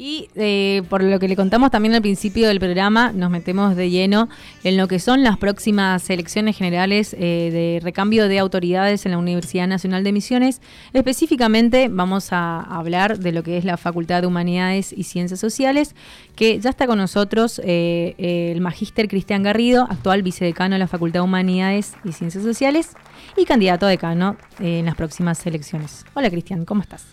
Y eh, por lo que le contamos también al principio del programa, nos metemos de lleno en lo que son las próximas elecciones generales eh, de recambio de autoridades en la Universidad Nacional de Misiones. Específicamente vamos a hablar de lo que es la Facultad de Humanidades y Ciencias Sociales, que ya está con nosotros eh, el magíster Cristian Garrido, actual vicedecano de la Facultad de Humanidades y Ciencias Sociales y candidato a decano en las próximas elecciones. Hola Cristian, ¿cómo estás?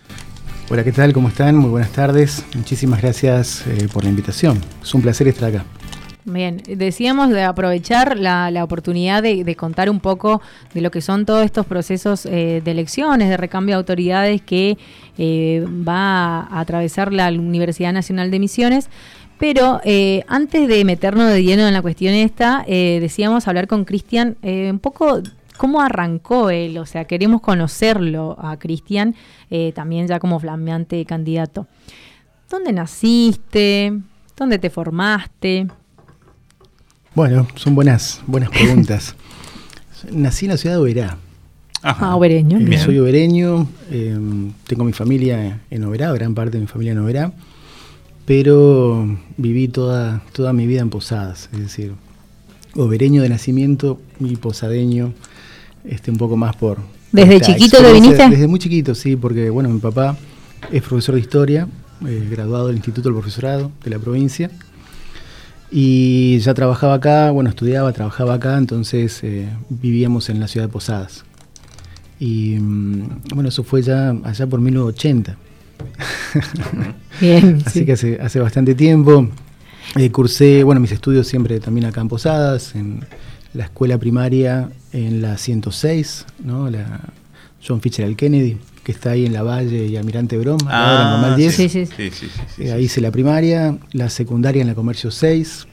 Hola, ¿qué tal? ¿Cómo están? Muy buenas tardes. Muchísimas gracias eh, por la invitación. Es un placer estar acá. Bien, decíamos de aprovechar la, oportunidad de, contar un poco de lo que son todos estos procesos eh, de elecciones, de recambio de autoridades que eh, va a atravesar la Universidad Nacional de Misiones. Pero antes de meternos de lleno en la cuestión esta, decíamos hablar con Cristian un poco ¿Cómo arrancó él? O sea, queremos conocerlo a Cristian, eh, también ya como flameante candidato. ¿Dónde naciste? ¿Dónde te formaste? Bueno, son buenas, buenas preguntas. Nací en la ciudad de Oberá. Ajá. Ah, obereño. Eh, soy obereño, eh, tengo mi familia en Oberá, gran parte de mi familia en Oberá, pero viví toda, toda mi vida en Posadas, es decir, obereño de nacimiento y posadeño este, un poco más por... ¿Desde chiquito te viniste? Desde muy chiquito, sí, porque bueno, mi papá es profesor de historia, eh, graduado del Instituto del Profesorado de la provincia, y ya trabajaba acá, bueno, estudiaba, trabajaba acá, entonces eh, vivíamos en la ciudad de Posadas. Y mm, bueno, eso fue ya allá por 1980. Bien. Así que hace, hace bastante tiempo. Eh, cursé, bueno, mis estudios siempre también acá en Posadas, en la escuela primaria en la 106, ¿no? La John Fitzgerald Kennedy, que está ahí en la Valle y Almirante Brom, ah, normal 10. Sí, sí, sí. ahí hice la primaria, la secundaria en la Comercio 6.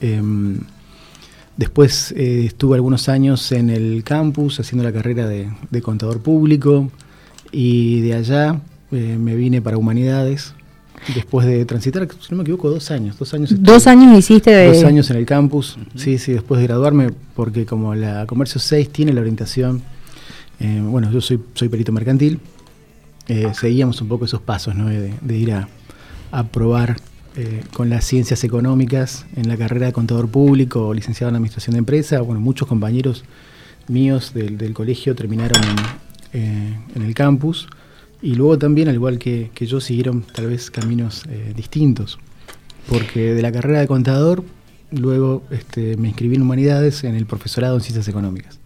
Em, después eh, estuve algunos años en el campus haciendo la carrera de, contador público y de allá eh, me vine para Humanidades después de transitar, si no me equivoco, dos años. Dos años, ¿Dos años hiciste de...? Dos años en el campus, sí, sí, después de graduarme, porque como la Comercio 6 tiene la orientación, eh, bueno, yo soy, soy perito mercantil, eh, seguíamos un poco esos pasos, ¿no? De, ir a, probar eh, con las ciencias económicas en la carrera de contador público o licenciado en administración de empresa. Bueno, muchos compañeros míos del, colegio terminaron en el campus. Y luego también, al igual que, yo, siguieron tal vez caminos eh, distintos. Porque de la carrera de contador, luego este, me inscribí en humanidades en el profesorado en ciencias económicas.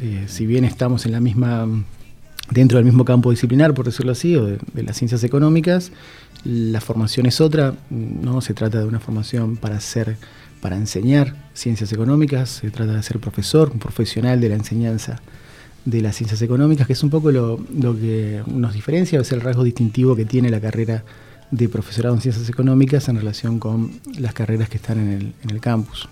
Eh, si bien estamos en la misma, dentro del mismo campo disciplinar, por decirlo así, o de, las ciencias económicas, la formación es otra. No se trata de una formación para ser, para enseñar ciencias económicas. Se trata de ser profesor, un profesional de la enseñanza de las ciencias económicas, que es un poco lo, que nos diferencia, es el rasgo distintivo que tiene la carrera de profesorado en ciencias económicas en relación con las carreras que están en el, en el campus.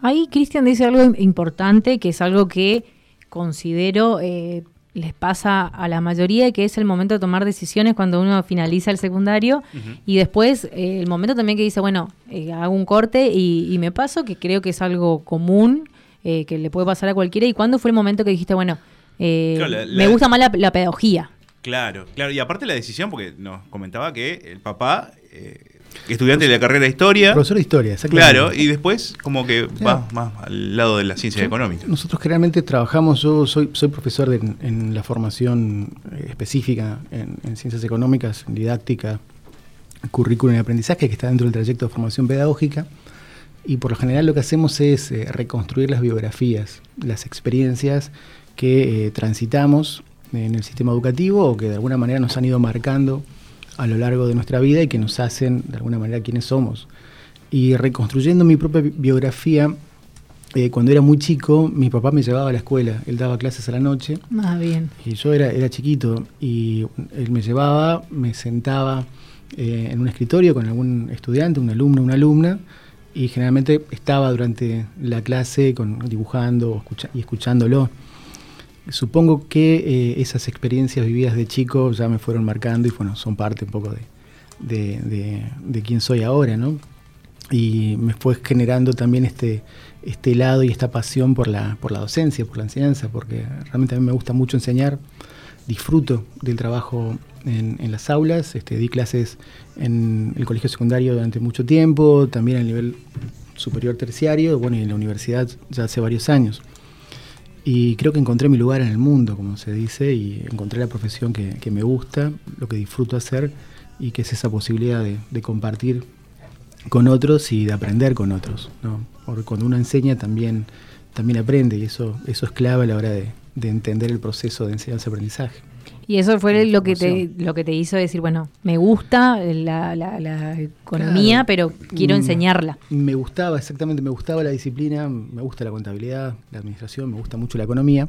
Ahí Cristian dice algo importante, que es algo que considero eh, les pasa a la mayoría, que es el momento de tomar decisiones cuando uno finaliza el secundario y después eh, el momento también que dice, bueno, eh, hago un corte y, y, me paso, que creo que es algo común, que le puede pasar a cualquiera. ¿Y cuándo fue el momento que dijiste, bueno, eh, me gusta más la, pedagogía. Claro, claro. Y aparte la decisión, porque nos comentaba que el papá, eh, estudiante de la carrera de historia. Profesor de historia, Claro, y después como que va más al lado de la ciencia económica. Nosotros generalmente trabajamos, yo soy, soy profesor en la formación eh, específica en, ciencias económicas, en didáctica, currículum y aprendizaje, que está dentro del trayecto de formación pedagógica. Y por lo general lo que hacemos es reconstruir las biografías, las experiencias que eh, transitamos en el sistema educativo o que de alguna manera nos han ido marcando a lo largo de nuestra vida y que nos hacen de alguna manera quienes somos. Y reconstruyendo mi propia biografía, eh, cuando era muy chico, mi papá me llevaba a la escuela, él daba clases a la noche. Ah, bien. Y yo era, era chiquito y él me llevaba, me sentaba eh, en un escritorio con algún estudiante, un alumno, una alumna, y generalmente estaba durante la clase con, dibujando y escuchándolo supongo que eh, esas experiencias vividas de chico ya me fueron marcando y bueno, son parte un poco de, de, quién soy ahora, ¿no? Y me fue generando también este, este lado y esta pasión por la, por la docencia, por la enseñanza, porque realmente a mí me gusta mucho enseñar, disfruto del trabajo en, en las aulas, este, di clases en el colegio secundario durante mucho tiempo, también a nivel superior terciario, bueno, y en la universidad ya hace varios años. Y creo que encontré mi lugar en el mundo, como se dice, y encontré la profesión que, que me gusta, lo que disfruto hacer, y que es esa posibilidad de, de compartir con otros y de aprender con otros. ¿no? Porque cuando uno enseña también, también aprende, y eso, eso es clave a la hora de, de entender el proceso de enseñanza-aprendizaje. Y eso fue lo que te lo que te hizo decir, bueno, me gusta la, la, la economía, claro. pero quiero mm, enseñarla. Me gustaba, exactamente, me gustaba la disciplina, me gusta la contabilidad, la administración, me gusta mucho la economía.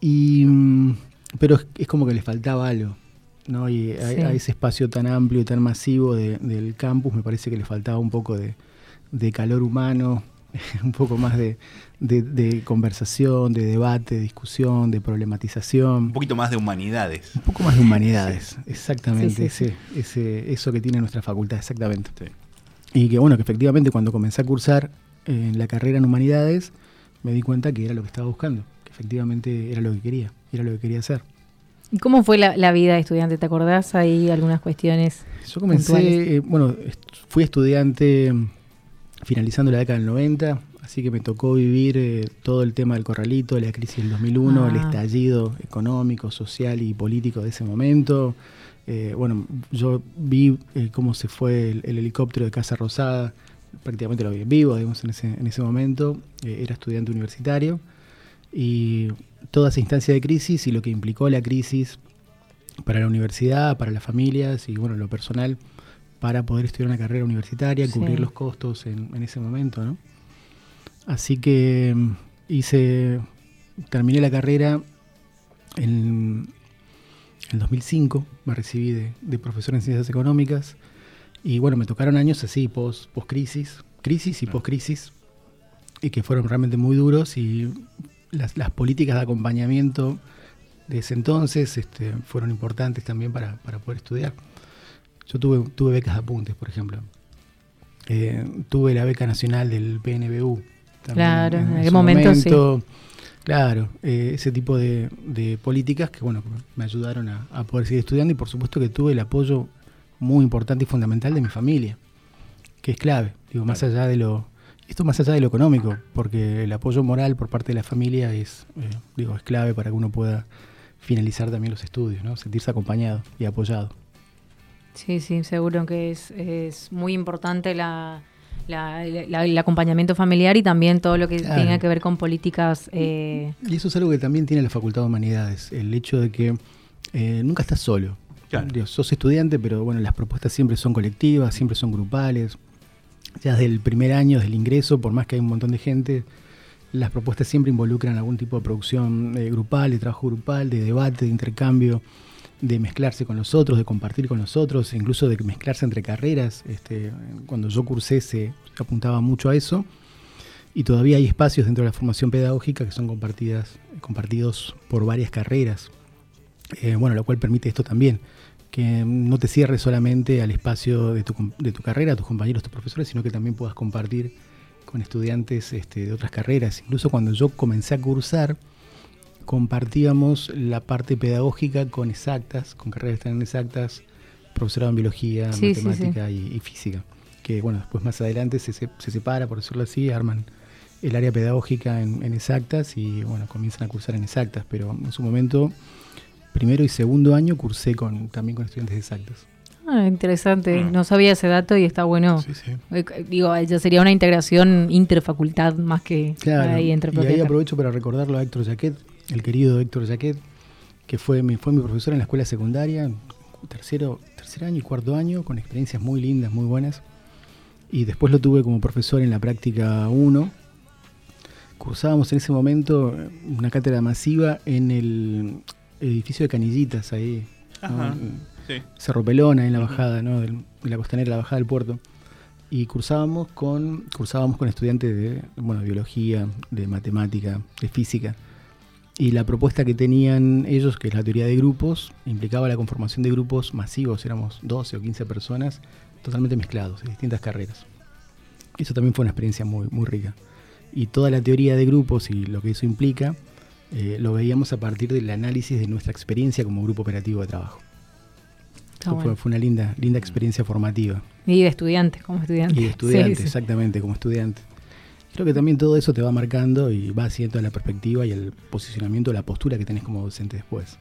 Y, mm, pero es, es como que le faltaba algo. ¿no? Y a, sí. a, ese espacio tan amplio y tan masivo de, del campus me parece que le faltaba un poco de, de calor humano, un poco más de, de, de, conversación, de debate, de discusión, de problematización. Un poquito más de humanidades. Un poco más de humanidades, sí. exactamente. Sí, ese, ese, eso que tiene nuestra facultad, exactamente. Y que bueno, que efectivamente cuando comencé a cursar en la carrera en humanidades, me di cuenta que era lo que estaba buscando, que efectivamente era lo que quería, era lo que quería hacer. ¿Y cómo fue la, la, vida de estudiante? ¿Te acordás ahí algunas cuestiones? Yo comencé, eh, bueno, fui estudiante finalizando la década del 90, así que me tocó vivir eh, todo el tema del corralito, la crisis del 2001, ah. el estallido económico, social y político de ese momento. Eh, bueno, yo vi eh, cómo se fue el, el, helicóptero de Casa Rosada, prácticamente lo vi en vivo, digamos, en ese, en ese momento. Era estudiante universitario y toda esa instancia de crisis y lo que implicó la crisis para la universidad, para las familias y bueno, lo personal para poder estudiar una carrera universitaria, sí. cubrir los costos en, en, ese momento, ¿no? Así que mm, hice, terminé la carrera en, en 2005, me recibí de, de, profesor en ciencias económicas y bueno, me tocaron años así, post, post crisis, crisis y post crisis, y que fueron realmente muy duros y las, las políticas de acompañamiento de ese entonces este, fueron importantes también para, para poder estudiar. Yo tuve, tuve becas de apuntes, por ejemplo. Eh, tuve la beca nacional del PNBU. Claro, en, en aquel momento, momento, sí. Claro, eh, ese tipo de, de, políticas que bueno me ayudaron a, a, poder seguir estudiando y por supuesto que tuve el apoyo muy importante y fundamental de mi familia, que es clave, digo, más allá de lo, esto más allá de lo económico, porque el apoyo moral por parte de la familia es, eh, digo, es clave para que uno pueda finalizar también los estudios, ¿no? sentirse acompañado y apoyado. Sí, sí, seguro que es, es muy importante la, la, la, el acompañamiento familiar y también todo lo que claro. tenga que ver con políticas. Eh... Y eso es algo que también tiene la Facultad de Humanidades, el hecho de que eh, nunca estás solo. Claro. Dios, sos estudiante, pero bueno, las propuestas siempre son colectivas, siempre son grupales. Ya desde el primer año, desde el ingreso, por más que hay un montón de gente, las propuestas siempre involucran algún tipo de producción eh, grupal, de trabajo grupal, de debate, de intercambio de mezclarse con los otros, de compartir con los otros, incluso de mezclarse entre carreras. Este, cuando yo cursé se apuntaba mucho a eso. Y todavía hay espacios dentro de la formación pedagógica que son compartidas, compartidos por varias carreras. Eh, bueno, lo cual permite esto también, que no te cierres solamente al espacio de tu, de tu carrera, tus compañeros, tus profesores, sino que también puedas compartir con estudiantes este, de otras carreras. Incluso cuando yo comencé a cursar, compartíamos la parte pedagógica con exactas, con carreras tan exactas, profesorado en biología, sí, matemática sí, sí. Y, y, física. Que bueno, después más adelante se, se, separa, por decirlo así, arman el área pedagógica en, en, exactas y bueno, comienzan a cursar en exactas, pero en su momento, primero y segundo año, cursé con, también con estudiantes de exactas. Ah, interesante, ah. no sabía ese dato y está bueno. Sí, sí. Digo, ya sería una integración interfacultad más que claro, ahí entre Y ahí aprovecho para recordarlo a Héctor Jaquet, el querido Héctor Jaquet, que fue mi, fue mi profesor en la escuela secundaria, tercero, tercer año y cuarto año, con experiencias muy lindas, muy buenas. Y después lo tuve como profesor en la práctica 1. Cursábamos en ese momento una cátedra masiva en el edificio de Canillitas, ahí. Ajá, ¿no? sí. Cerro Pelona, en la bajada, ¿no? de la costanera, la bajada del puerto. Y cursábamos con, cursábamos con estudiantes de bueno, biología, de matemática, de física y la propuesta que tenían ellos, que es la teoría de grupos, implicaba la conformación de grupos masivos, éramos 12 o 15 personas totalmente mezclados, en distintas carreras. Eso también fue una experiencia muy, muy rica. Y toda la teoría de grupos y lo que eso implica eh, lo veíamos a partir del análisis de nuestra experiencia como grupo operativo de trabajo. fue, una linda, linda experiencia formativa. Y de estudiante, como estudiante. Y de estudiante, exactamente, como estudiante. Creo que también todo eso te va marcando y va haciendo la perspectiva y el posicionamiento, la postura que tenés como docente después.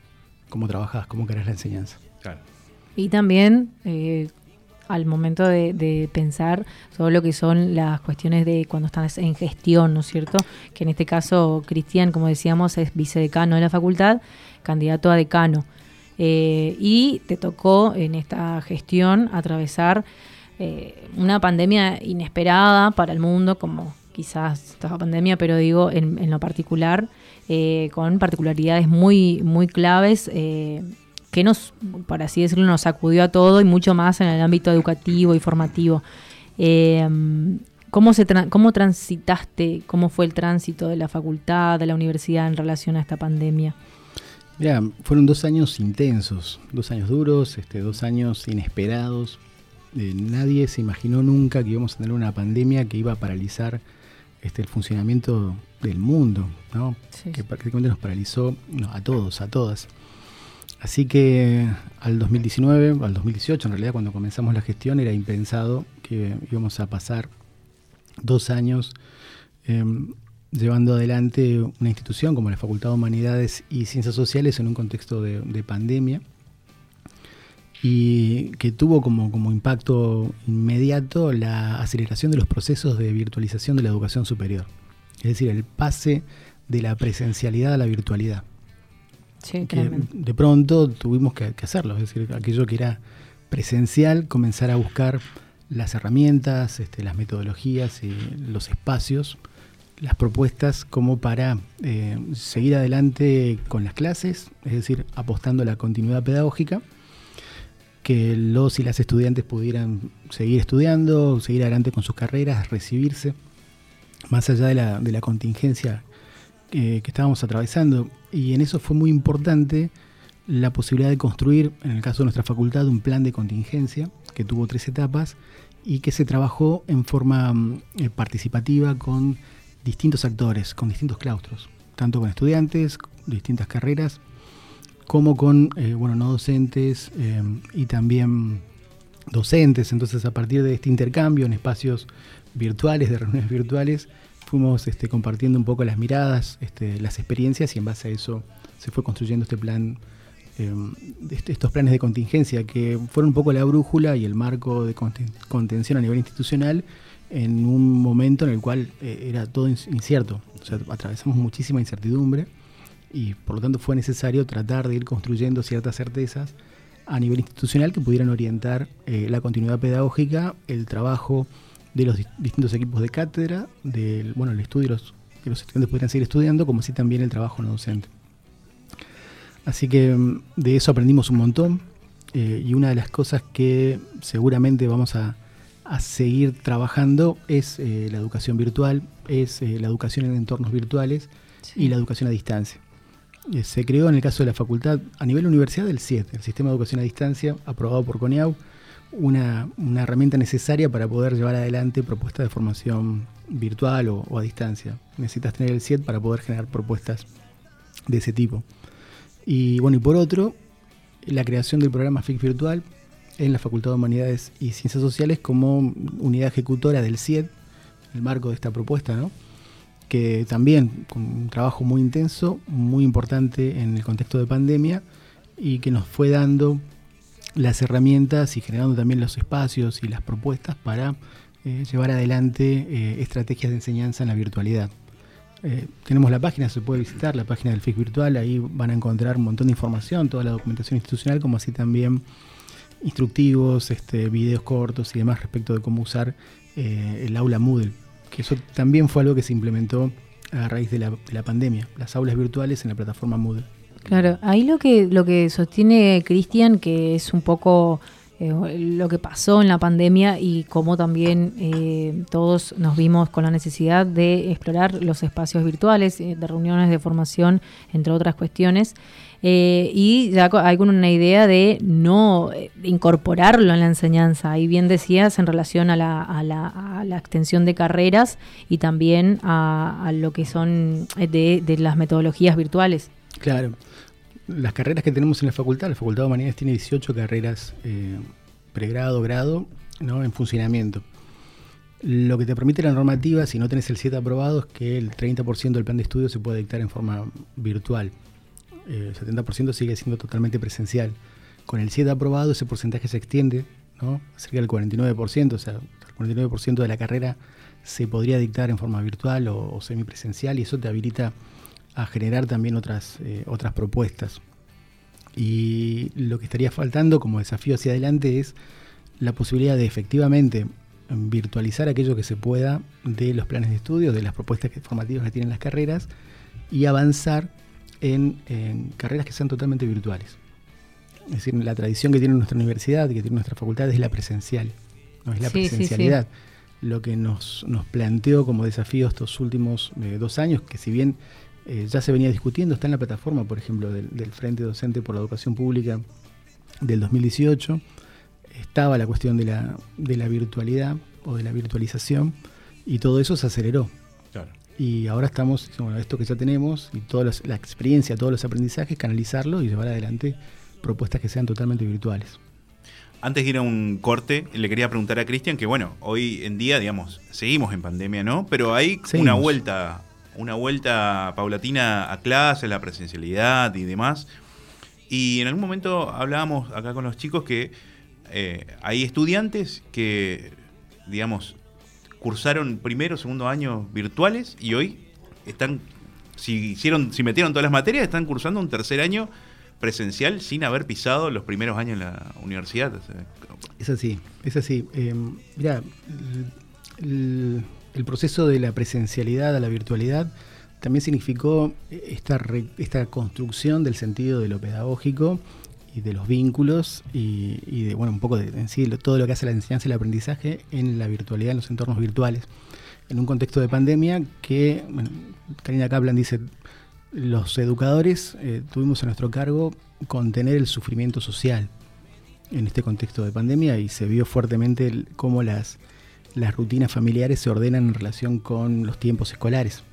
Cómo trabajás, cómo querés la enseñanza. Claro. Y también eh, al momento de, pensar sobre lo que son las cuestiones de cuando estás en gestión, ¿no es cierto? Que en este caso Cristian, como decíamos, es vicedecano de la facultad, candidato a decano. Eh, y te tocó en esta gestión atravesar eh, una pandemia inesperada para el mundo, como quizás esta pandemia, pero digo en, lo particular, eh, con particularidades muy, muy claves eh, que nos, por así decirlo, nos sacudió a todo y mucho más en el ámbito educativo y formativo. Eh, ¿cómo, se ¿Cómo transitaste, cómo fue el tránsito de la facultad, de la universidad en relación a esta pandemia? Mira, fueron dos años intensos, dos años duros, este, dos años inesperados. nadie se imaginó nunca que íbamos a tener una pandemia que iba a paralizar este, el funcionamiento del mundo, ¿no? que prácticamente nos paralizó a todos, a todas. Así que al 2019, al 2018 en realidad cuando comenzamos la gestión era impensado que íbamos a pasar dos años em, llevando adelante una institución como la Facultad de Humanidades y Ciencias Sociales en un contexto de pandemia y que tuvo como, como impacto inmediato la aceleración de los procesos de virtualización de la educación superior. Es decir, el pase de la presencialidad a la virtualidad. Sí, que de pronto tuvimos que, hacerlo, es decir, aquello que era presencial, comenzar a buscar las herramientas, este, las metodologías y los espacios, las propuestas como para eh, seguir adelante con las clases, es decir, apostando a la continuidad pedagógica que los y las estudiantes pudieran seguir estudiando, seguir adelante con sus carreras, recibirse, más allá de la, contingencia que, estábamos atravesando. Y en eso fue muy importante la posibilidad de construir, en el caso de nuestra facultad, un plan de contingencia que tuvo tres etapas y que se trabajó en forma mm, eh, participativa con distintos actores, con distintos claustros, tanto con estudiantes, distintas carreras, como con eh, bueno, no docentes eh, y también docentes. Entonces, a partir de este intercambio en espacios virtuales, de reuniones virtuales, fuimos este, compartiendo un poco las miradas, este, las experiencias y en base a eso se fue construyendo este plan, eh, estos planes de contingencia que fueron un poco la brújula y el marco de contención a nivel institucional en un momento en el cual era todo incierto. O sea, atravesamos muchísima incertidumbre y por lo tanto fue necesario tratar de ir construyendo ciertas certezas a nivel institucional que pudieran orientar eh, la continuidad pedagógica, el trabajo de los distintos equipos de cátedra, del bueno, el estudio los, que los estudiantes pudieran seguir estudiando, como así también el trabajo no docente. Así que mm, de eso aprendimos un montón eh, y una de las cosas que seguramente vamos a, seguir trabajando es eh, la educación virtual, es la educación en entornos virtuales y la educación a distancia. Eh, se creó en el caso de la facultad a nivel universidad del 7, el sistema de educación a distancia, aprobado por CONIAU, una, herramienta necesaria para poder llevar adelante propuestas de formación virtual o, a distancia. Necesitas tener el 7 para poder generar propuestas de ese tipo. Y bueno, y por otro, la creación del programa FIC Virtual en la Facultad de Humanidades y Ciencias Sociales como unidad ejecutora del CIED, el marco de esta propuesta, ¿no? Que también con un trabajo muy intenso, muy importante en el contexto de pandemia y que nos fue dando las herramientas y generando también los espacios y las propuestas para eh, llevar adelante eh, estrategias de enseñanza en la virtualidad. Eh, tenemos la página, se puede visitar la página del FIC Virtual, ahí van a encontrar un montón de información, toda la documentación institucional, como así también instructivos, este, videos cortos y demás respecto de cómo usar el aula Moodle que eso también fue algo que se implementó a raíz de la, pandemia, las aulas virtuales en la plataforma Moodle. Claro, ahí lo que, lo que sostiene Cristian, que es un poco eh, lo que pasó en la pandemia y cómo también eh, todos nos vimos con la necesidad de explorar los espacios virtuales, eh, de reuniones de formación, entre otras cuestiones, eh, y ya hay una idea de no eh, incorporarlo en la enseñanza. Ahí bien decías en relación a la, a la, a la extensión de carreras y también a, lo que son de, de, las metodologías virtuales. Claro. Las carreras que tenemos en la facultad, la Facultad de Humanidades tiene 18 carreras eh, pregrado, grado, ¿no? en funcionamiento. Lo que te permite la normativa, si no tenés el 7 aprobado, es que el 30% del plan de estudio se puede dictar en forma virtual el 70% sigue siendo totalmente presencial. Con el 7 aprobado ese porcentaje se extiende, ¿no? cerca del 49%, o sea, el 49% de la carrera se podría dictar en forma virtual o, semipresencial y eso te habilita a generar también otras, eh, otras propuestas. Y lo que estaría faltando como desafío hacia adelante es la posibilidad de efectivamente virtualizar aquello que se pueda de los planes de estudio, de las propuestas formativas que tienen las carreras y avanzar en, carreras que sean totalmente virtuales. Es decir, la tradición que tiene nuestra universidad, que tiene nuestra facultad, es la presencial, no es la presencialidad. Lo que nos, nos, planteó como desafío estos últimos eh, dos años, que si bien eh, ya se venía discutiendo, está en la plataforma, por ejemplo, del, Frente Docente por la Educación Pública del 2018, estaba la cuestión de la, de la virtualidad o de la virtualización, y todo eso se aceleró. Y ahora estamos, bueno, esto que ya tenemos y toda la experiencia, todos los aprendizajes, canalizarlo y llevar adelante propuestas que sean totalmente virtuales. Antes de ir a un corte, le quería preguntar a Cristian que, bueno, hoy en día, digamos, seguimos en pandemia, ¿no? Pero hay una vuelta, una vuelta paulatina a clases, la presencialidad y demás. Y en algún momento hablábamos acá con los chicos que eh, hay estudiantes que, digamos, cursaron primero, segundo año virtuales y hoy están, si hicieron, si metieron todas las materias, están cursando un tercer año presencial sin haber pisado los primeros años en la universidad. Es así, es así. Eh, mira, el, proceso de la presencialidad a la virtualidad también significó esta, esta construcción del sentido de lo pedagógico de los vínculos y, de, bueno, un poco de en sí, todo lo que hace la enseñanza y el aprendizaje en la virtualidad, en los entornos virtuales. En un contexto de pandemia que, bueno, Karina Kaplan dice, los educadores eh, tuvimos a nuestro cargo contener el sufrimiento social en este contexto de pandemia y se vio fuertemente cómo las, las rutinas familiares se ordenan en relación con los tiempos escolares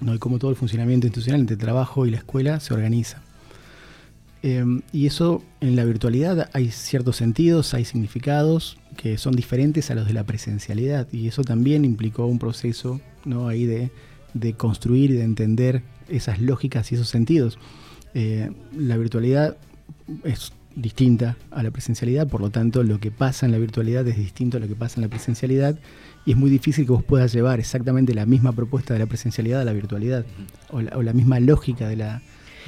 ¿no? y cómo todo el funcionamiento institucional entre trabajo y la escuela se organiza. Em, y eso en la virtualidad hay ciertos sentidos, hay significados que son diferentes a los de la presencialidad y eso también implicó un proceso ¿no? ahí de, construir y de entender esas lógicas y esos sentidos. Eh, la virtualidad es distinta a la presencialidad, por lo tanto lo que pasa en la virtualidad es distinto a lo que pasa en la presencialidad y es muy difícil que vos puedas llevar exactamente la misma propuesta de la presencialidad a la virtualidad o la misma lógica de la,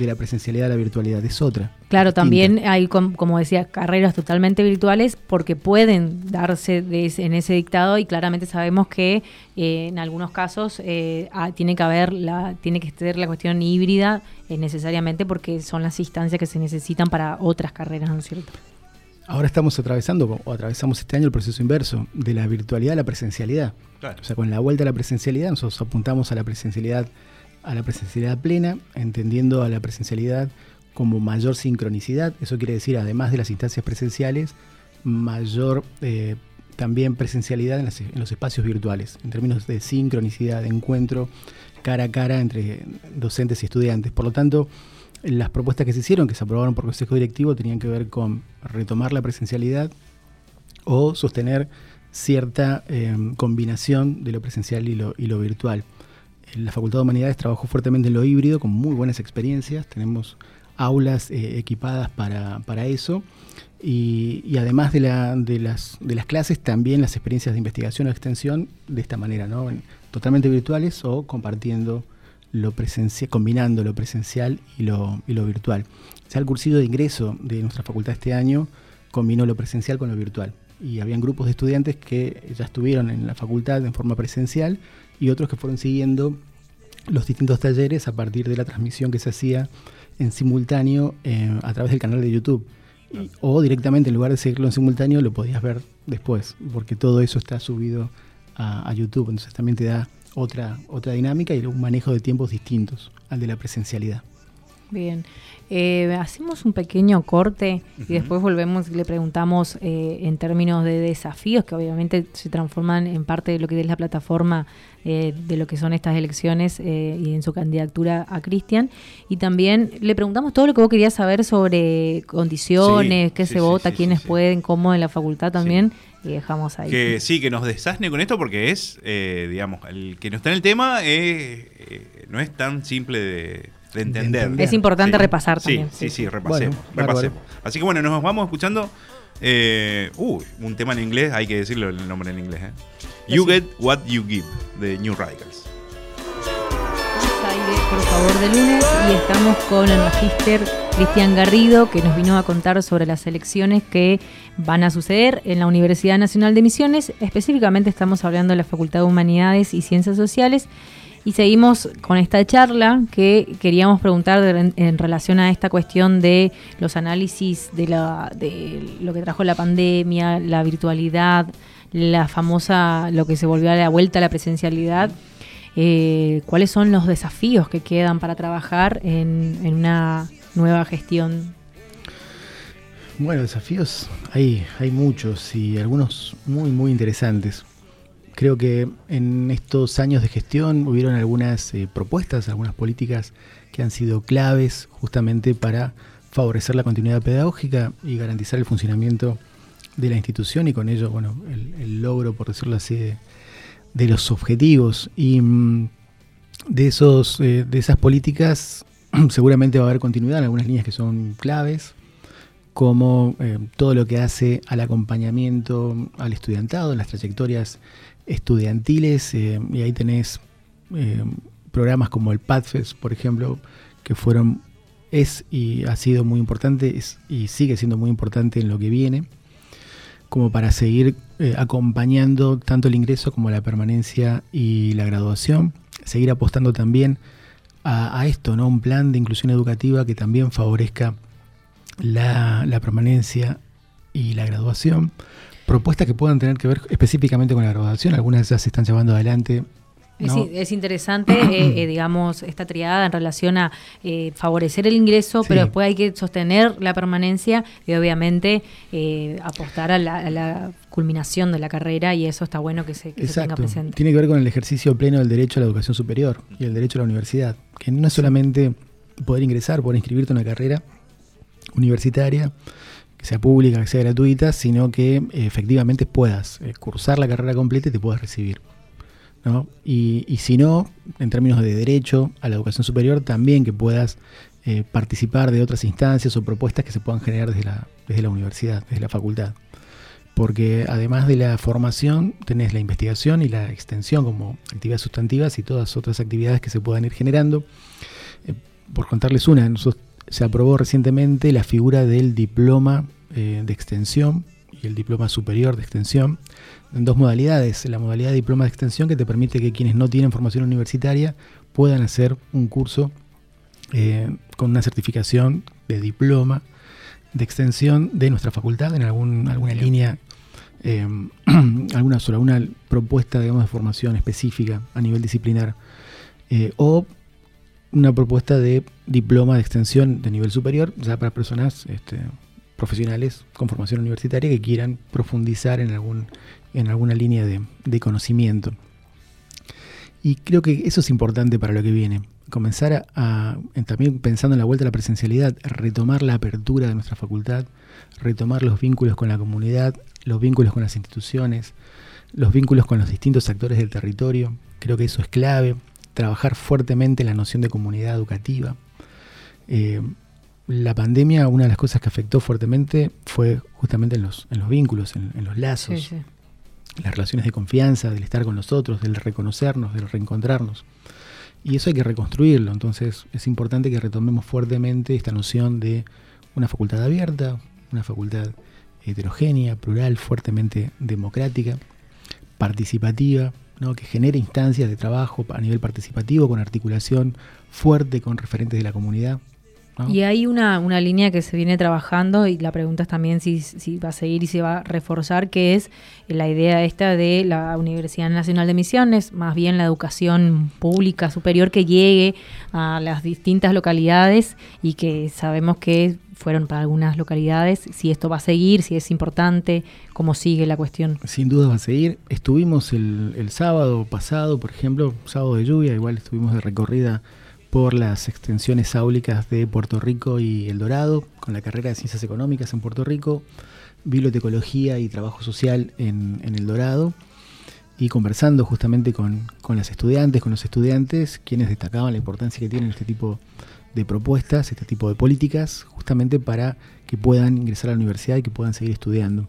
de la presencialidad a la virtualidad, es otra. Claro, también hay, como decía, carreras totalmente virtuales porque pueden darse en ese dictado y claramente sabemos que eh, en algunos casos eh, ah, tiene que haber la, tiene que ser la cuestión híbrida eh, necesariamente porque son las instancias que se necesitan para otras carreras, ¿no es cierto? Ahora estamos atravesando, o atravesamos este año el proceso inverso, de la virtualidad a la presencialidad. O sea, con la vuelta a la presencialidad, nosotros apuntamos a la presencialidad a la presencialidad plena, entendiendo a la presencialidad como mayor sincronicidad. Eso quiere decir, además de las instancias presenciales, mayor eh, también presencialidad en, los espacios virtuales, en términos de sincronicidad, de encuentro cara a cara entre docentes y estudiantes. Por lo tanto, las propuestas que se hicieron, que se aprobaron por Consejo Directivo, tenían que ver con retomar la presencialidad o sostener cierta eh, combinación de lo presencial y lo virtual la Facultad de Humanidades trabajó fuertemente en lo híbrido, con muy buenas experiencias. Tenemos aulas eh, equipadas para, eso. Y, además de, las, de las clases, también las experiencias de investigación o extensión de esta manera, ¿no? totalmente virtuales o compartiendo lo presencial, combinando lo presencial y lo, y lo virtual. sea, el cursillo de ingreso de nuestra facultad este año combinó lo presencial con lo virtual. Y habían grupos de estudiantes que ya estuvieron en la facultad en forma presencial y otros que fueron siguiendo los distintos talleres a partir de la transmisión que se hacía en simultáneo eh, a través del canal de YouTube. o directamente en lugar de seguirlo en simultáneo lo podías ver después, porque todo eso está subido a, YouTube. Entonces también te da otra, otra dinámica y un manejo de tiempos distintos al de la presencialidad. Bien. Eh, hacemos un pequeño corte y después volvemos y le preguntamos eh, en términos de desafíos que obviamente se transforman en parte de lo que es la plataforma eh, de lo que son estas elecciones y en su candidatura a Cristian. Y también le preguntamos todo lo que vos querías saber sobre condiciones, qué se vota, quiénes pueden, cómo en la facultad también. Y dejamos ahí. Que sí, que nos desasne con esto porque es, digamos, el que no está en el tema no es tan simple de de entender. Es importante repasar también. Sí, sí, repasemos. Así que bueno, nos vamos escuchando. Eh, un tema en inglés, hay que decirlo el nombre en inglés. ¿eh? You Get What You Give, de New Radicals. por favor, de lunes y estamos con el magíster Cristian Garrido, que nos vino a contar sobre las elecciones que van a suceder en la Universidad Nacional de Misiones. Específicamente estamos hablando de la Facultad de Humanidades y Ciencias Sociales y seguimos con esta charla que queríamos preguntar en, relación a esta cuestión de los análisis de, la, de lo que trajo la pandemia, la virtualidad, la famosa, lo que se volvió a la vuelta a la presencialidad. Eh, ¿Cuáles son los desafíos que quedan para trabajar en, en una nueva gestión? Bueno, desafíos hay, hay muchos y algunos muy, muy interesantes. Creo que en estos años de gestión hubieron algunas eh, propuestas, algunas políticas que han sido claves justamente para favorecer la continuidad pedagógica y garantizar el funcionamiento de la institución y con ello, bueno, el, logro, por decirlo así, de, los objetivos. Y mm, de, esos, eh, de esas políticas seguramente va a haber continuidad en algunas líneas que son claves, como eh, todo lo que hace al acompañamiento al estudiantado, las trayectorias estudiantiles, eh, y ahí tenés eh, programas como el PADFES, por ejemplo, que fueron, es y ha sido muy importante y sigue siendo muy importante en lo que viene, como para seguir eh, acompañando tanto el ingreso como la permanencia y la graduación, seguir apostando también a, esto, ¿no? un plan de inclusión educativa que también favorezca la, la permanencia y la graduación propuestas que puedan tener que ver específicamente con la graduación. Algunas ya se están llevando adelante. Es, interesante, eh, eh, digamos, esta triada en relación a eh, favorecer el ingreso, pero después hay que sostener la permanencia y obviamente apostar a la, culminación de la carrera y eso está bueno que se, tenga presente. Tiene que ver con el ejercicio pleno del derecho a la educación superior y el derecho a la universidad, que no es solamente poder ingresar, poder inscribirte en una carrera universitaria, que sea pública, que sea gratuita, sino que eh, efectivamente puedas eh, cursar la carrera completa y te puedas recibir. Y, si no, en términos de derecho a la educación superior, también que puedas eh, participar de otras instancias o propuestas que se puedan generar desde la, desde la universidad, desde la facultad. Porque además de la formación, tenés la investigación y la extensión como actividades sustantivas y todas otras actividades que se puedan ir generando. por contarles una, nosotros se aprobó recientemente la figura del diploma eh, de extensión y el diploma superior de extensión en dos modalidades. La modalidad de diploma de extensión que te permite que quienes no tienen formación universitaria puedan hacer un curso eh, con una certificación de diploma de extensión de nuestra facultad en algún, alguna línea, eh, alguna sola, una propuesta digamos, de formación específica a nivel disciplinar. o una propuesta de diploma de extensión de nivel superior, ya para personas este, profesionales con formación universitaria que quieran profundizar en, algún, en alguna línea de, conocimiento. Y creo que eso es importante para lo que viene. Comenzar a, también pensando en la vuelta a la presencialidad, retomar la apertura de nuestra facultad, retomar los vínculos con la comunidad, los vínculos con las instituciones, los vínculos con los distintos actores del territorio. Creo que eso es clave trabajar fuertemente la noción de comunidad educativa. Eh, la pandemia, una de las cosas que afectó fuertemente fue justamente en los, en los vínculos, en, los lazos, las relaciones de confianza, del estar con los otros, del reconocernos, del reencontrarnos. Y eso hay que reconstruirlo, entonces es importante que retomemos fuertemente esta noción de una facultad abierta, una facultad heterogénea, plural, fuertemente democrática, participativa, que genere instancias de trabajo a nivel participativo con articulación fuerte con referentes de la comunidad. Y hay una, una, línea que se viene trabajando y la pregunta es también si, si, va a seguir y se va a reforzar, que es la idea esta de la Universidad Nacional de Misiones, más bien la educación pública superior que llegue a las distintas localidades y que sabemos que fueron para algunas localidades, si esto va a seguir, si es importante, cómo sigue la cuestión. Sin duda va a seguir. Estuvimos el, el sábado pasado, por ejemplo, sábado de lluvia, igual estuvimos de recorrida por las extensiones áulicas de Puerto Rico y El Dorado, con la carrera de Ciencias Económicas en Puerto Rico, Bibliotecología y Trabajo Social en, El Dorado, y conversando justamente con, las estudiantes, con los estudiantes, quienes destacaban la importancia que tienen este tipo de propuestas, este tipo de políticas, justamente para que puedan ingresar a la universidad y que puedan seguir estudiando.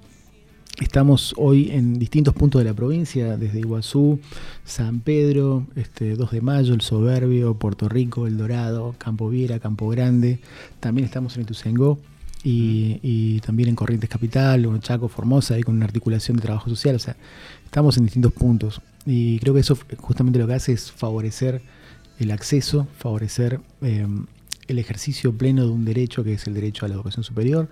Estamos hoy en distintos puntos de la provincia, desde Iguazú, San Pedro, este, 2 de Mayo, El Soberbio, Puerto Rico, El Dorado, Campo Viera, Campo Grande. También estamos en Ituzaingó y, también en Corrientes Capital, Chaco, Formosa, ahí con una articulación de trabajo social. O sea, estamos en distintos puntos. Y creo que eso justamente lo que hace es favorecer el acceso, favorecer em, el ejercicio pleno de un derecho que es el derecho a la educación superior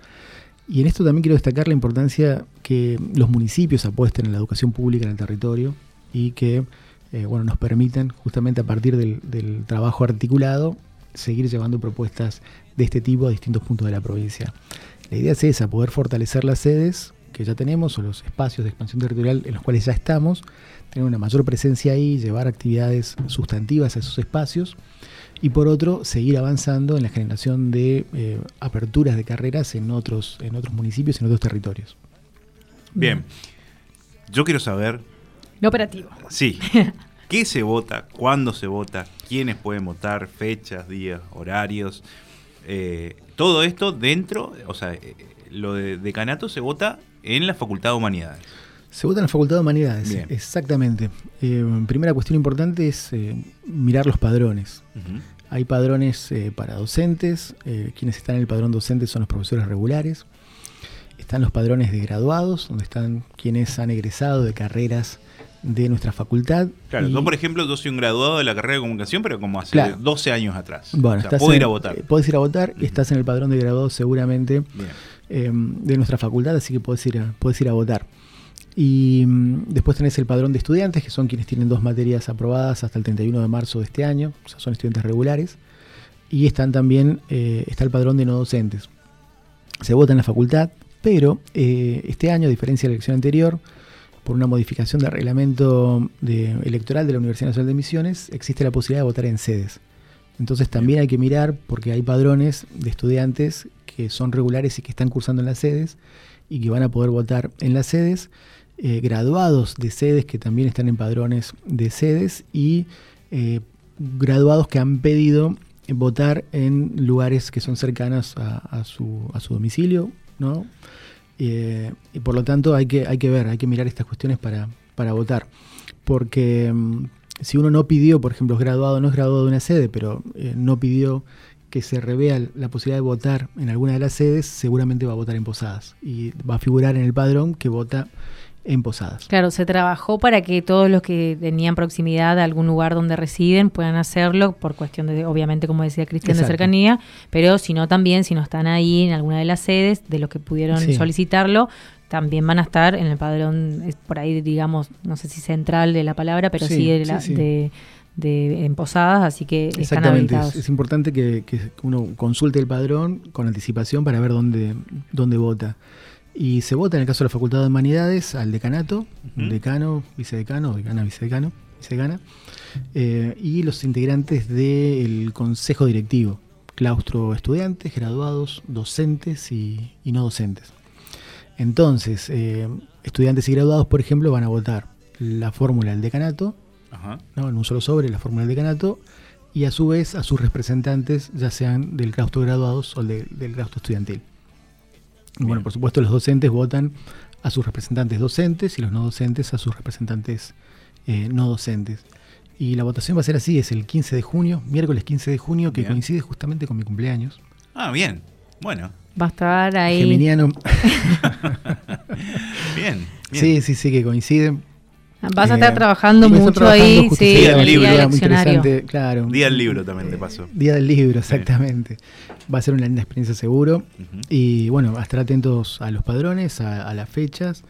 y en esto también quiero destacar la importancia que los municipios apuesten en la educación pública en el territorio y que eh, bueno, nos permitan justamente a partir del, trabajo articulado seguir llevando propuestas de este tipo a distintos puntos de la provincia. La idea es esa, poder fortalecer las sedes que ya tenemos o los espacios de expansión territorial en los cuales ya estamos, tener una mayor presencia ahí, llevar actividades sustantivas a esos espacios y por otro seguir avanzando en la generación de eh, aperturas de carreras en otros, en otros municipios, en otros territorios. Bien, yo quiero saber... Lo operativo. Sí. ¿Qué se vota? ¿Cuándo se vota? ¿Quiénes pueden votar? Fechas, días, horarios. Eh, todo esto dentro, o sea, eh, lo de decanato se vota en la Facultad de Humanidades. Se vota en la Facultad de Humanidades, exactamente. Eh, primera cuestión importante es eh, mirar los padrones. Hay padrones eh, para docentes, quienes están en el padrón docente son los profesores regulares. Están los padrones de graduados, donde están quienes han egresado de carreras de nuestra facultad. Claro, yo por ejemplo, yo soy un graduado de la carrera de comunicación, pero como hace 12 años atrás. Bueno, puedo ir a votar. puedes ir a votar, y estás en el padrón de graduados seguramente de nuestra facultad, así que puedes ir puedes ir a votar. Y mm, después tenés el padrón de estudiantes, que son quienes tienen dos materias aprobadas hasta el 31 de marzo de este año, o sea, son estudiantes regulares. Y están también, eh, está el padrón de no docentes. Se vota en la facultad, pero eh, este año, a diferencia de la elección anterior, por una modificación del reglamento electoral de la Universidad Nacional de Misiones, existe la posibilidad de votar en sedes. Entonces también hay que mirar, porque hay padrones de estudiantes que son regulares y que están cursando en las sedes y que van a poder votar en las sedes eh, graduados de sedes que también están en padrones de sedes y eh, graduados que han pedido votar en lugares que son cercanos a, su, a su, domicilio, ¿no? Eh, y por lo tanto hay que, hay que ver, hay que mirar estas cuestiones para, para votar. Porque mm, si uno no pidió, por ejemplo, es graduado, no es graduado de una sede, pero no pidió que se revea la posibilidad de votar en alguna de las sedes, seguramente va a votar en Posadas. Y va a figurar en el padrón que vota en Posadas. Claro, se trabajó para que todos los que tenían proximidad a algún lugar donde residen puedan hacerlo por cuestión de, obviamente, como decía Cristian, de cercanía, pero si no también, si no están ahí en alguna de las sedes de los que pudieron solicitarlo, también van a estar en el padrón, por ahí digamos, no sé si central de la palabra, pero sí, de, de, en Posadas, así que están habilitados. Es, es importante que, que, uno consulte el padrón con anticipación para ver dónde, dónde vota. Y se vota en el caso de la Facultad de Humanidades al decanato, decano, vicedecano, decana, vicedecano, vicedecana, eh, y los integrantes del consejo directivo, claustro estudiantes, graduados, docentes y, no docentes. Entonces, eh, estudiantes y graduados, por ejemplo, van a votar la fórmula del decanato, ¿no? en un solo sobre, la fórmula del decanato, y a su vez a sus representantes, ya sean del claustro graduados o del claustro estudiantil. Bueno, por supuesto los docentes votan a sus representantes docentes y los no docentes a sus representantes eh, no docentes. Y la votación va a ser así, es el 15 de junio, miércoles 15 de junio, que coincide justamente con mi cumpleaños. Ah, bien. Bueno. Va a estar ahí. Geminiano. bien, Sí, sí, sí, que coincide. Vas a estar eh, trabajando mucho ahí, sí, día del libro, día interesante, claro. Día del libro también te pasó. Día del libro, exactamente. Va a ser una linda experiencia seguro. Y bueno, a estar atentos a los padrones, a, las fechas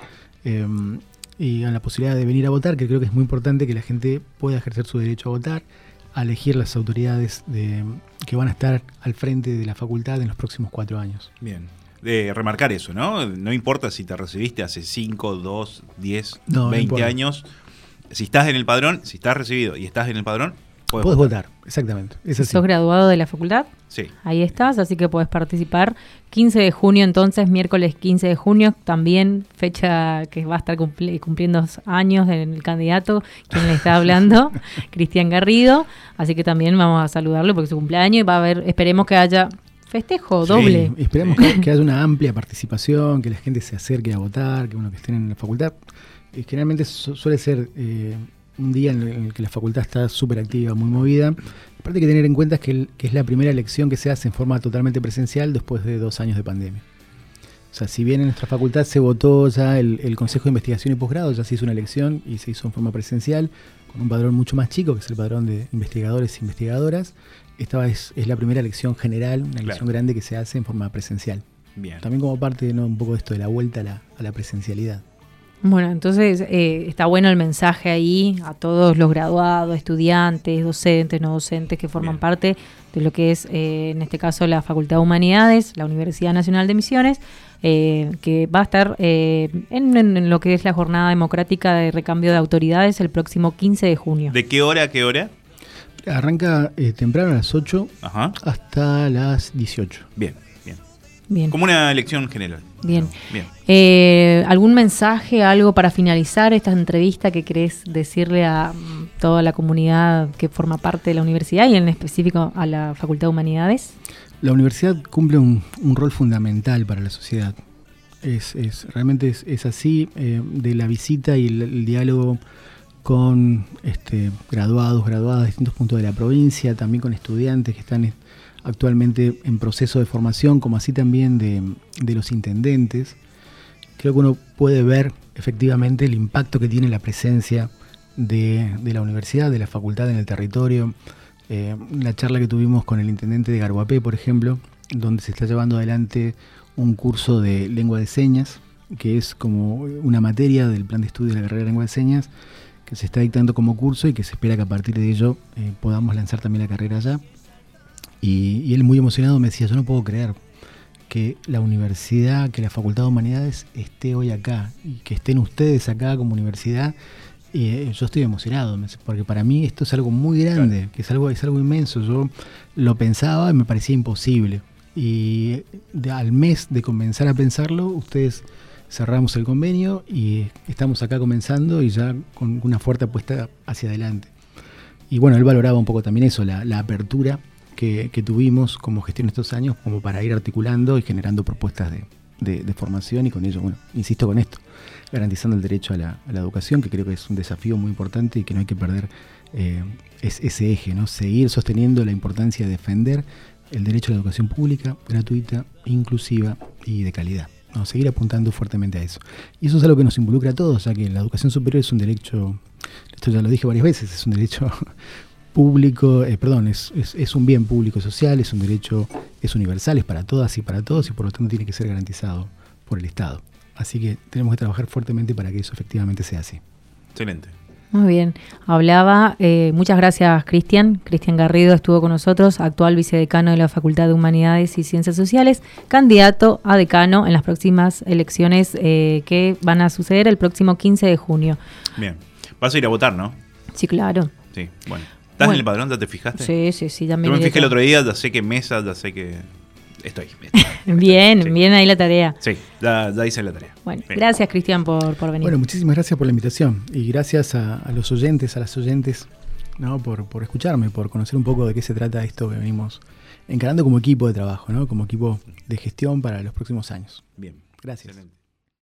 em, y a la posibilidad de venir a votar, que creo que es muy importante que la gente pueda ejercer su derecho a votar, a elegir las autoridades de, que van a estar al frente de la facultad en los próximos cuatro años. Bien de remarcar eso, ¿no? No importa si te recibiste hace 5, 2, 10, 20 años. Si estás en el padrón, si estás recibido y estás en el padrón, puedes, votar. Exactamente. ¿Sos graduado de la facultad? Sí. Ahí estás, así que puedes participar. 15 de junio, entonces, miércoles 15 de junio, también fecha que va a estar cumpliendo años en el candidato, quien le está hablando, Cristian Garrido. Así que también vamos a saludarlo porque es su cumpleaños y va a haber, esperemos que haya Festejo doble. esperemos que, haya una amplia participación, que la gente se acerque a votar, que uno que estén en la facultad. Y generalmente suele ser eh, un día en el que la facultad está súper activa, muy movida. Aparte hay que tener en cuenta que, es la primera elección que se hace en forma totalmente presencial después de dos años de pandemia. O sea, si bien en nuestra facultad se votó ya el, el Consejo de Investigación y Posgrado, ya se hizo una elección y se hizo en forma presencial, con un padrón mucho más chico, que es el padrón de investigadores e investigadoras, esta es, es la primera elección general, una elección grande que se hace en forma presencial. Bien. También como parte ¿no? un poco de esto de la vuelta a la, a la presencialidad. Bueno, entonces eh, está bueno el mensaje ahí a todos los graduados, estudiantes, docentes, no docentes que forman parte de lo que es, eh, en este caso, la Facultad de Humanidades, la Universidad Nacional de Misiones, eh, que va a estar en, en, lo que es la jornada democrática de recambio de autoridades el próximo 15 de junio. ¿De qué hora a qué hora? Arranca eh, temprano a las 8 hasta las 18. Bien, bien. Bien. Como una elección general. Bien. bien. Eh, ¿Algún mensaje, algo para finalizar esta entrevista que querés decirle a mm, toda la comunidad que forma parte de la universidad y en específico a la Facultad de Humanidades? La universidad cumple un, rol fundamental para la sociedad. Es, realmente es, así, eh, de la visita y el diálogo con este, graduados, graduadas de distintos puntos de la provincia, también con estudiantes que están actualmente en proceso de formación, como así también de, los intendentes. Creo que uno puede ver efectivamente el impacto que tiene la presencia de, la universidad, de la facultad en el territorio. Eh, la charla que tuvimos con el intendente de Garguapé, por ejemplo, donde se está llevando adelante un curso de lengua de señas, que es como una materia del plan de estudio de la carrera de lengua de señas, que se está dictando como curso y que se espera que a partir de ello eh, podamos lanzar también la carrera allá. Y, él muy emocionado me decía, yo no puedo creer que la universidad, que la Facultad de Humanidades esté hoy acá y que estén ustedes acá como universidad. Y eh, yo estoy emocionado, porque para mí esto es algo muy grande, que es algo, es algo inmenso. Yo lo pensaba y me parecía imposible. Y al mes de comenzar a pensarlo, ustedes cerramos el convenio y estamos acá comenzando y ya con una fuerte apuesta hacia adelante. Y bueno, él valoraba un poco también eso, la, apertura que, tuvimos como gestión estos años, como para ir articulando y generando propuestas de, formación y con ello, bueno, insisto con esto, garantizando el derecho a la, educación, que creo que es un desafío muy importante y que no hay que perder eh, ese eje, ¿no? Seguir sosteniendo la importancia de defender el derecho a la educación pública, gratuita, inclusiva y de calidad seguir apuntando fuertemente a eso. Y eso es algo que nos involucra a todos, ya que la educación superior es un derecho, esto ya lo dije varias veces, es un derecho público, eh, perdón, es, es, un bien público social, es un derecho, es universal, es para todas y para todos y por lo tanto tiene que ser garantizado por el Estado. Así que tenemos que trabajar fuertemente para que eso efectivamente sea así. Excelente. Muy bien. Hablaba, eh, muchas gracias Cristian. Cristian Garrido estuvo con nosotros, actual vicedecano de la Facultad de Humanidades y Ciencias Sociales, candidato a decano en las próximas elecciones eh, que van a suceder el próximo 15 de junio. Bien. Vas a ir a votar, ¿no? Sí, claro. Sí, bueno. ¿Estás en el padrón? ¿Ya te fijaste? Sí, sí, sí. Yo me fijé el otro día, ya sé que mesa, ya sé que estoy. bien, bien ahí la tarea. Sí, ya, hice la tarea. Bueno, gracias Cristian por, venir. Bueno, muchísimas gracias por la invitación y gracias a, los oyentes, a las oyentes, ¿no? Por, por, escucharme, por conocer un poco de qué se trata esto que venimos encarando como equipo de trabajo, ¿no? como equipo de gestión para los próximos años. Bien, gracias.